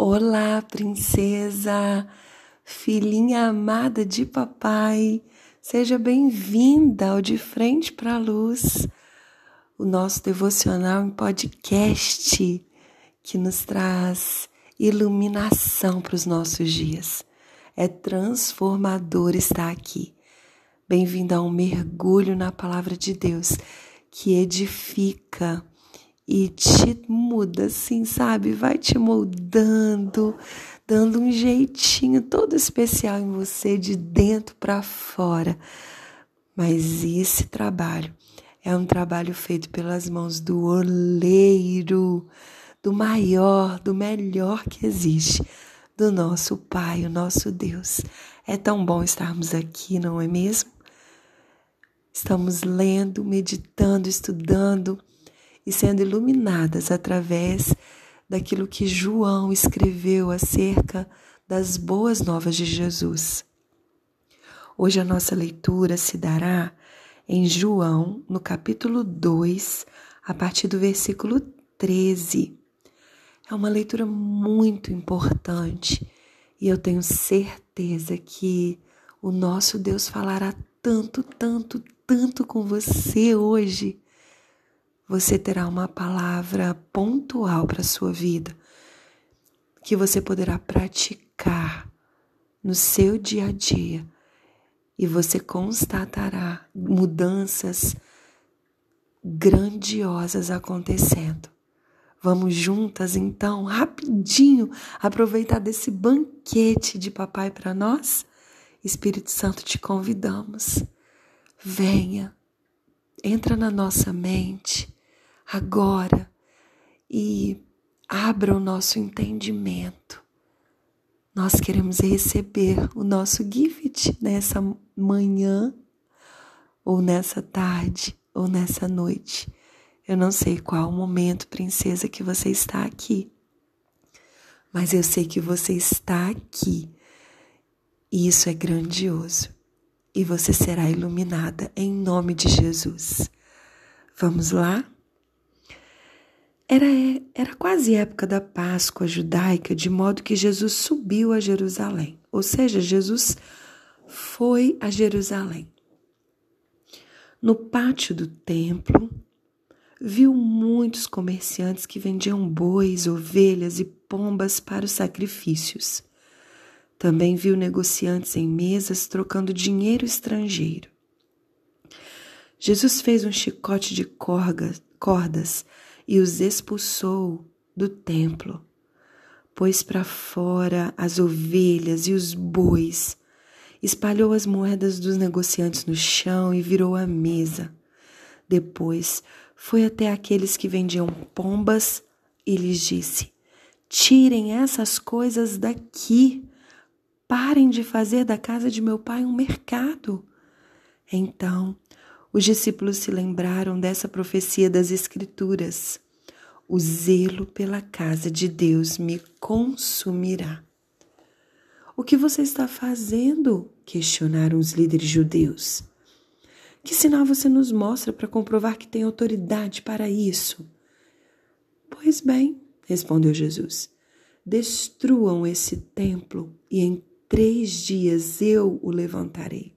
Olá, princesa, filhinha amada de papai, seja bem-vinda ao De Frente para a Luz, o nosso devocional em podcast que nos traz iluminação para os nossos dias. É transformador estar aqui. Bem-vindo a um mergulho na palavra de Deus que edifica e te muda assim, sabe? Vai te moldando, dando um jeitinho todo especial em você de dentro para fora. Mas esse trabalho é um trabalho feito pelas mãos do oleiro, do maior, do melhor que existe, do nosso Pai, o nosso Deus. É tão bom estarmos aqui, não é mesmo? Estamos lendo, meditando, estudando e sendo iluminadas através daquilo que João escreveu acerca das boas novas de Jesus. Hoje a nossa leitura se dará em João, no capítulo 2, a partir do versículo 13. É uma leitura muito importante e eu tenho certeza que o nosso Deus falará tanto, tanto, tanto com você hoje você terá uma palavra pontual para a sua vida que você poderá praticar no seu dia a dia e você constatará mudanças grandiosas acontecendo. Vamos juntas então, rapidinho, aproveitar desse banquete de papai para nós? Espírito Santo, te convidamos. Venha, entra na nossa mente agora e abra o nosso entendimento. Nós queremos receber o nosso gift nessa manhã, ou nessa tarde, ou nessa noite. Eu não sei qual o momento, princesa, que você está aqui, mas eu sei que você está aqui e isso é grandioso. E você será iluminada em nome de Jesus. Vamos lá? Era, era quase época da Páscoa judaica, de modo que Jesus subiu a Jerusalém. Ou seja, Jesus foi a Jerusalém. No pátio do templo, viu muitos comerciantes que vendiam bois, ovelhas e pombas para os sacrifícios. Também viu negociantes em mesas trocando dinheiro estrangeiro. Jesus fez um chicote de cordas e os expulsou do templo. Pôs para fora as ovelhas e os bois, espalhou as moedas dos negociantes no chão e virou a mesa. Depois foi até aqueles que vendiam pombas e lhes disse: Tirem essas coisas daqui. Parem de fazer da casa de meu pai um mercado. Então os discípulos se lembraram dessa profecia das Escrituras: O zelo pela casa de Deus me consumirá. O que você está fazendo? questionaram os líderes judeus. Que sinal você nos mostra para comprovar que tem autoridade para isso? Pois bem, respondeu Jesus, destruam esse templo e em três dias eu o levantarei.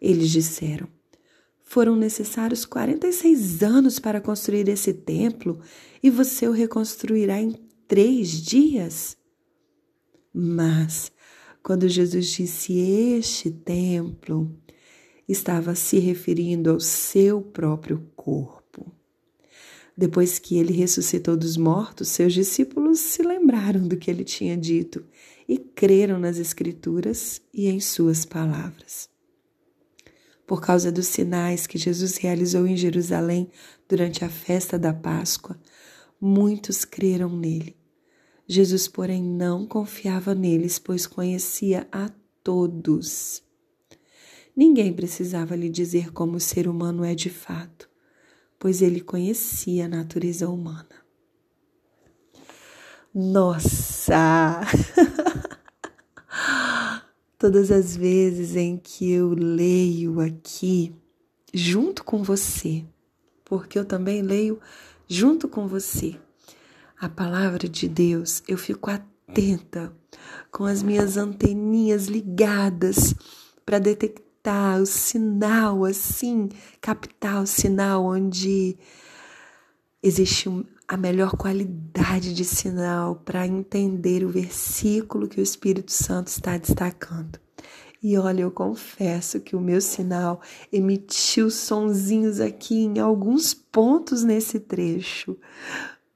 Eles disseram: foram necessários 46 anos para construir esse templo e você o reconstruirá em três dias? Mas, quando Jesus disse este templo, estava se referindo ao seu próprio corpo. Depois que ele ressuscitou dos mortos, seus discípulos se lembraram do que ele tinha dito e creram nas Escrituras e em suas palavras por causa dos sinais que Jesus realizou em Jerusalém durante a festa da Páscoa, muitos creram nele. Jesus, porém, não confiava neles, pois conhecia a todos. Ninguém precisava lhe dizer como o ser humano é de fato, pois ele conhecia a natureza humana. Nossa! todas as vezes em que eu leio aqui junto com você, porque eu também leio junto com você a palavra de Deus, eu fico atenta, com as minhas anteninhas ligadas para detectar o sinal, assim, captar o sinal onde existe a melhor qualidade de sinal para entender o versículo que o Espírito Santo está destacando. E olha, eu confesso que o meu sinal emitiu sonzinhos aqui em alguns pontos nesse trecho.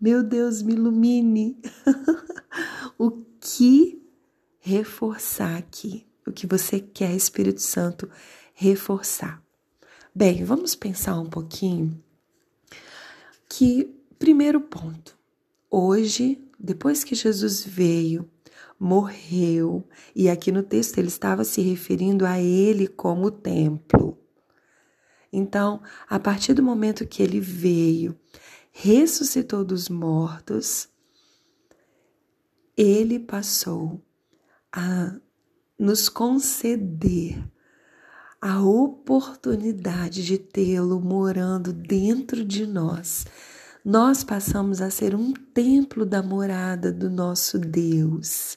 Meu Deus, me ilumine. o que reforçar aqui? O que você quer, Espírito Santo, reforçar? Bem, vamos pensar um pouquinho que, primeiro ponto, hoje, depois que Jesus veio, morreu, e aqui no texto ele estava se referindo a ele como templo. Então, a partir do momento que ele veio, ressuscitou dos mortos, ele passou a nos conceder a oportunidade de tê-lo morando dentro de nós. Nós passamos a ser um templo da morada do nosso Deus.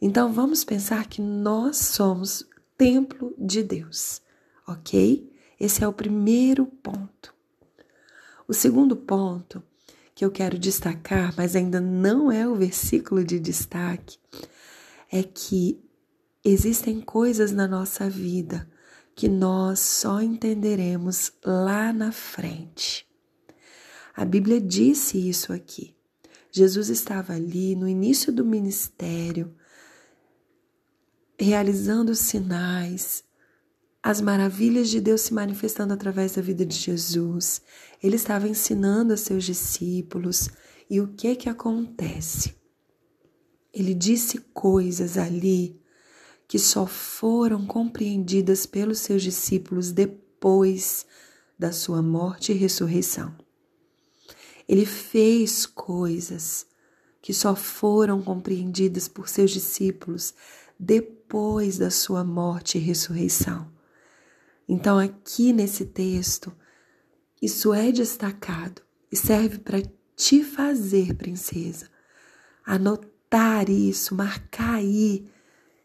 Então vamos pensar que nós somos templo de Deus, ok? Esse é o primeiro ponto. O segundo ponto que eu quero destacar, mas ainda não é o versículo de destaque, é que existem coisas na nossa vida que nós só entenderemos lá na frente. A Bíblia disse isso aqui. Jesus estava ali no início do ministério, realizando sinais, as maravilhas de Deus se manifestando através da vida de Jesus. Ele estava ensinando a seus discípulos e o que que acontece? Ele disse coisas ali que só foram compreendidas pelos seus discípulos depois da sua morte e ressurreição. Ele fez coisas que só foram compreendidas por seus discípulos depois da sua morte e ressurreição. Então, aqui nesse texto, isso é destacado e serve para te fazer, princesa, anotar isso, marcar aí,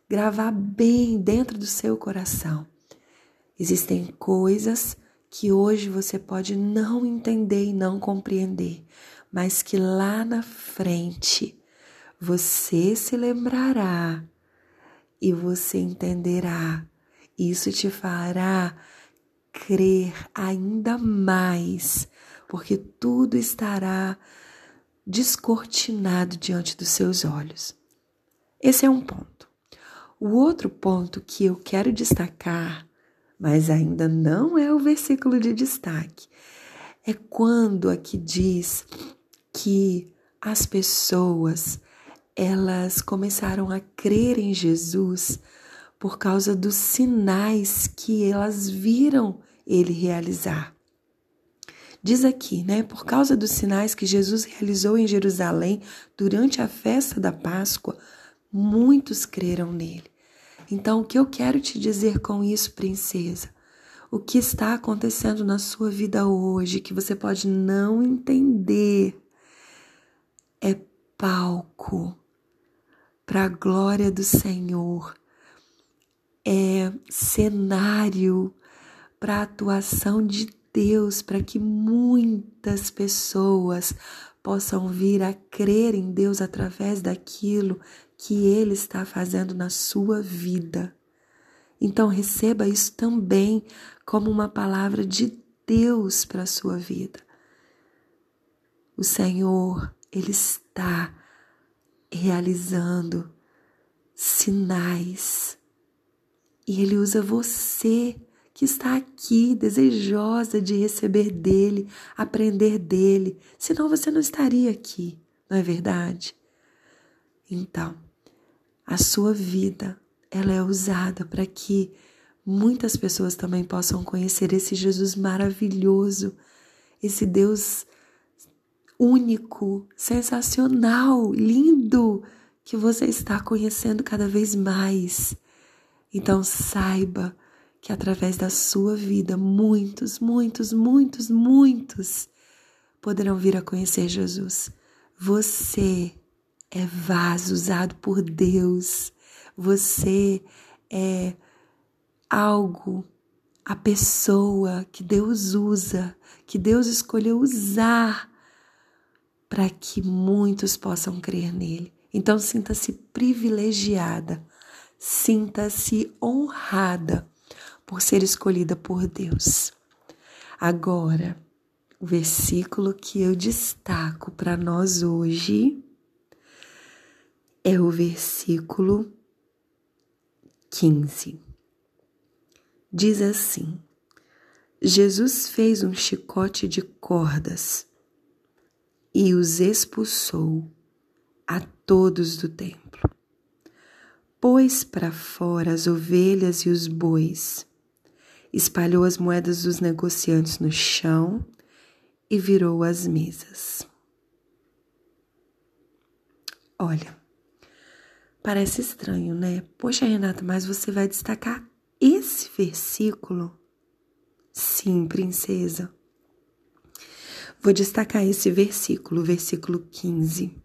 gravar bem dentro do seu coração. Existem coisas que hoje você pode não entender e não compreender, mas que lá na frente você se lembrará e você entenderá. Isso te fará crer ainda mais, porque tudo estará descortinado diante dos seus olhos. Esse é um ponto. O outro ponto que eu quero destacar, mas ainda não é o versículo de destaque, é quando aqui diz que as pessoas elas começaram a crer em Jesus por causa dos sinais que elas viram ele realizar. Diz aqui, né? Por causa dos sinais que Jesus realizou em Jerusalém durante a festa da Páscoa, muitos creram nele. Então, o que eu quero te dizer com isso, princesa? O que está acontecendo na sua vida hoje que você pode não entender é palco para a glória do Senhor, é cenário para a atuação de Deus, para que muitas pessoas possam vir a crer em Deus através daquilo que Ele está fazendo na sua vida. Então, receba isso também como uma palavra de Deus para a sua vida. O Senhor, Ele está realizando sinais. E Ele usa você que está aqui, desejosa de receber dele, aprender dele, senão você não estaria aqui, não é verdade? Então, a sua vida, ela é usada para que muitas pessoas também possam conhecer esse Jesus maravilhoso, esse Deus único, sensacional, lindo, que você está conhecendo cada vez mais. Então saiba que através da sua vida, muitos, muitos, muitos, muitos poderão vir a conhecer Jesus. Você é vaso usado por Deus. Você é algo, a pessoa que Deus usa, que Deus escolheu usar para que muitos possam crer nele. Então sinta-se privilegiada, sinta-se honrada por ser escolhida por Deus. Agora, o versículo que eu destaco para nós hoje é o versículo 15. Diz assim: Jesus fez um chicote de cordas e os expulsou a todos do templo. Pôs para fora as ovelhas e os bois, espalhou as moedas dos negociantes no chão e virou as mesas. Olha, parece estranho, né? Poxa, Renata, mas você vai destacar esse versículo? Sim, princesa. Vou destacar esse versículo, versículo 15.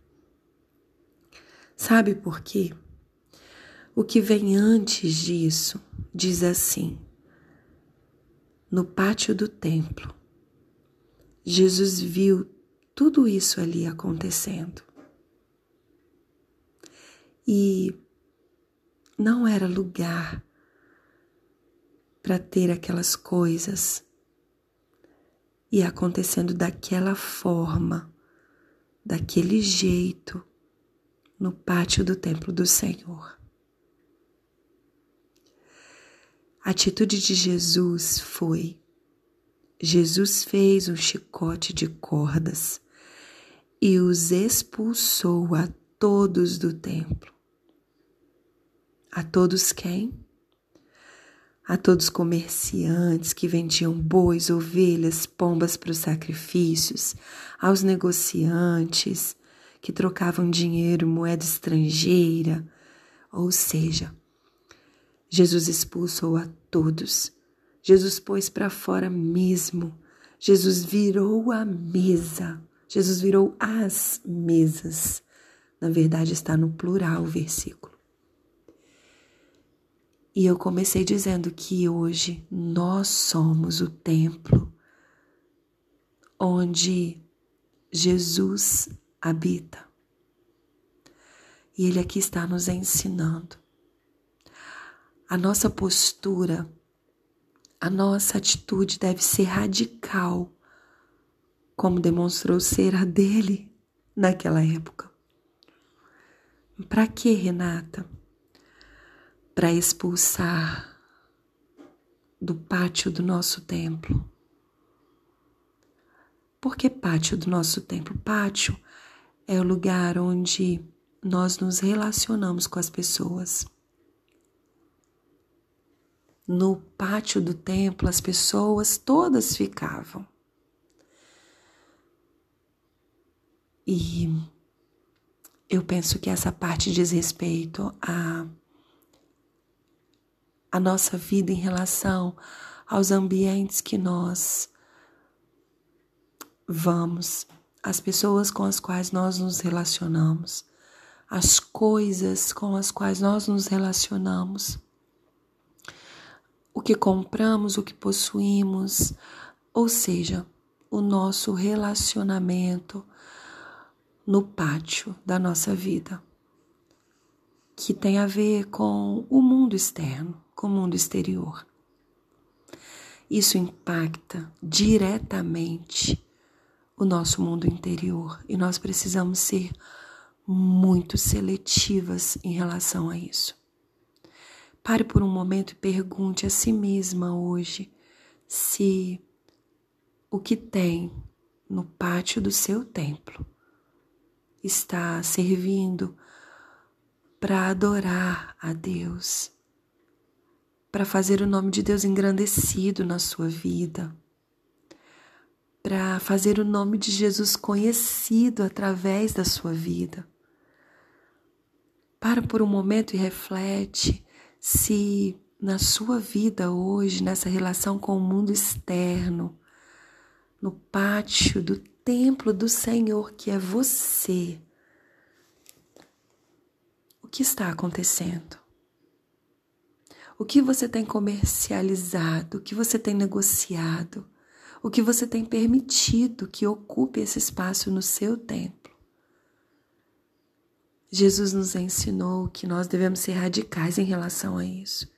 Sabe por quê? O que vem antes disso diz assim: No pátio do templo, Jesus viu tudo isso ali acontecendo. E não era lugar para ter aquelas coisas e acontecendo daquela forma, daquele jeito, no pátio do templo do Senhor. A atitude de Jesus foi: Jesus fez um chicote de cordas e os expulsou a todos do templo. A todos quem? a todos os comerciantes que vendiam bois, ovelhas, pombas para os sacrifícios, aos negociantes que trocavam dinheiro, moeda estrangeira, ou seja, Jesus expulsou a todos. Jesus pôs para fora mesmo. Jesus virou a mesa. Jesus virou as mesas. Na verdade, está no plural o versículo. E eu comecei dizendo que hoje nós somos o templo onde Jesus habita. E Ele aqui está nos ensinando. A nossa postura, a nossa atitude deve ser radical, como demonstrou ser a dele naquela época. Para que, Renata? para expulsar do pátio do nosso templo. Por que pátio do nosso templo? Pátio é o lugar onde nós nos relacionamos com as pessoas. No pátio do templo, as pessoas todas ficavam. E eu penso que essa parte diz respeito a a nossa vida em relação aos ambientes que nós vamos, as pessoas com as quais nós nos relacionamos, as coisas com as quais nós nos relacionamos, o que compramos, o que possuímos, ou seja, o nosso relacionamento no pátio da nossa vida, que tem a ver com o mundo externo com o mundo exterior. Isso impacta diretamente o nosso mundo interior e nós precisamos ser muito seletivas em relação a isso. Pare por um momento e pergunte a si mesma hoje se o que tem no pátio do seu templo está servindo para adorar a Deus, para fazer o nome de Deus engrandecido na sua vida, para fazer o nome de Jesus conhecido através da sua vida. Para por um momento e reflete se na sua vida hoje, nessa relação com o mundo externo, no pátio do templo do Senhor que é você, que está acontecendo? O que você tem comercializado? O que você tem negociado? O que você tem permitido que ocupe esse espaço no seu templo? Jesus nos ensinou que nós devemos ser radicais em relação a isso.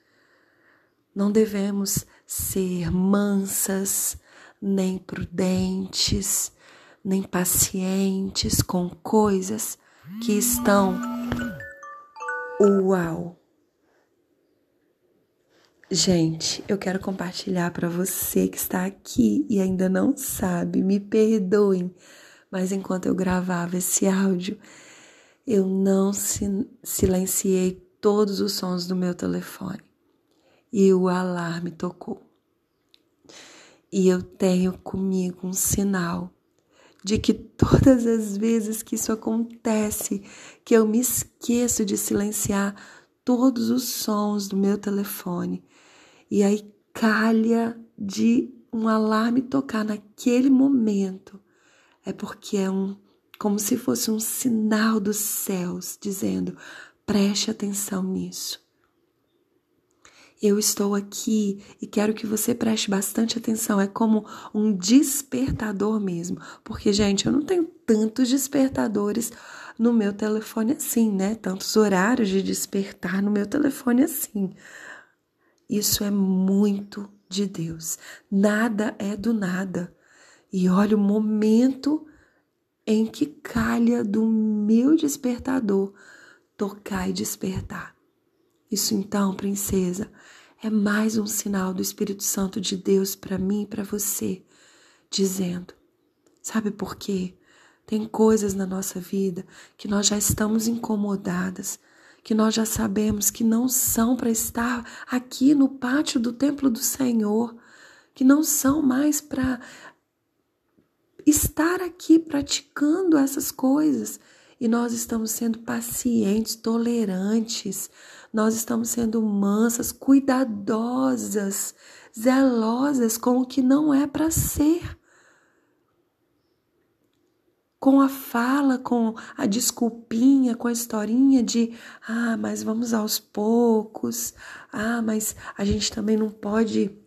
Não devemos ser mansas, nem prudentes, nem pacientes com coisas que estão uau. Gente, eu quero compartilhar para você que está aqui e ainda não sabe, me perdoem, mas enquanto eu gravava esse áudio, eu não silenciei todos os sons do meu telefone e o alarme tocou. E eu tenho comigo um sinal de que todas as vezes que isso acontece, que eu me esqueço de silenciar todos os sons do meu telefone, e aí calha de um alarme tocar naquele momento, é porque é um como se fosse um sinal dos céus dizendo: preste atenção nisso. Eu estou aqui e quero que você preste bastante atenção. É como um despertador mesmo. Porque, gente, eu não tenho tantos despertadores no meu telefone assim, né? Tantos horários de despertar no meu telefone assim. Isso é muito de Deus. Nada é do nada. E olha o momento em que calha do meu despertador tocar e despertar. Isso então, princesa, é mais um sinal do Espírito Santo de Deus para mim e para você, dizendo: sabe por quê? Tem coisas na nossa vida que nós já estamos incomodadas, que nós já sabemos que não são para estar aqui no pátio do templo do Senhor, que não são mais para estar aqui praticando essas coisas. E nós estamos sendo pacientes, tolerantes, nós estamos sendo mansas, cuidadosas, zelosas com o que não é para ser. Com a fala, com a desculpinha, com a historinha de ah, mas vamos aos poucos, ah, mas a gente também não pode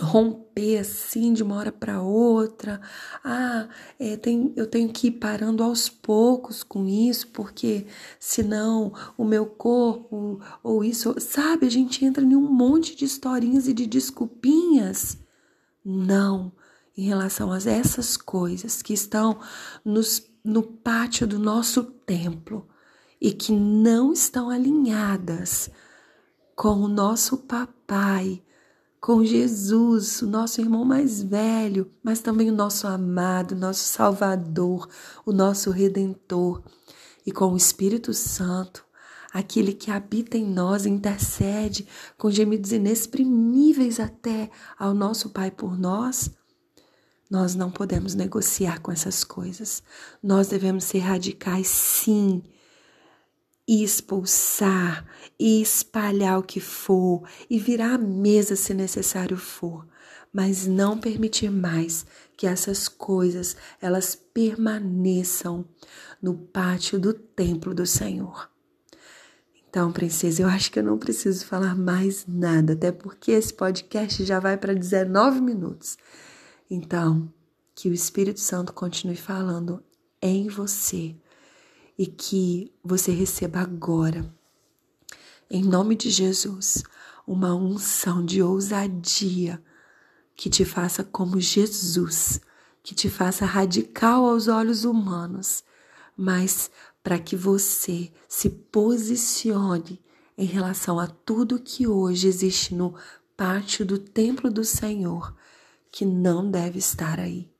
romper assim de uma hora para outra. Ah, é, tem, eu tenho que ir parando aos poucos com isso, porque senão o meu corpo ou isso, sabe? A gente entra em um monte de historinhas e de desculpinhas. Não, em relação a essas coisas que estão nos, no pátio do nosso templo e que não estão alinhadas com o nosso papai com Jesus, o nosso irmão mais velho, mas também o nosso amado, nosso Salvador, o nosso Redentor, e com o Espírito Santo, aquele que habita em nós, intercede com gemidos inexprimíveis até ao nosso Pai por nós. Nós não podemos negociar com essas coisas. Nós devemos ser radicais, sim e expulsar e espalhar o que for e virar a mesa se necessário for, mas não permitir mais que essas coisas elas permaneçam no pátio do templo do Senhor. Então, princesa, eu acho que eu não preciso falar mais nada, até porque esse podcast já vai para 19 minutos. Então, que o Espírito Santo continue falando em você e que você receba agora, em nome de Jesus, uma unção de ousadia que te faça como Jesus, que te faça radical aos olhos humanos, mas para que você se posicione em relação a tudo que hoje existe no pátio do templo do Senhor, que não deve estar aí.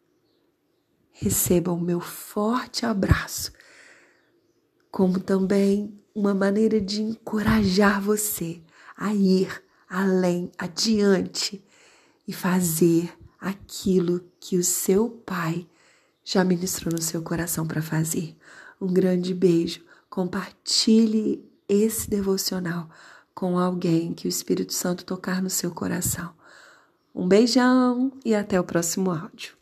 Receba o meu forte abraço como também uma maneira de encorajar você a ir além, adiante e fazer aquilo que o seu Pai já ministrou no seu coração para fazer. Um grande beijo. Compartilhe esse devocional com alguém que o Espírito Santo tocar no seu coração. Um beijão e até o próximo áudio.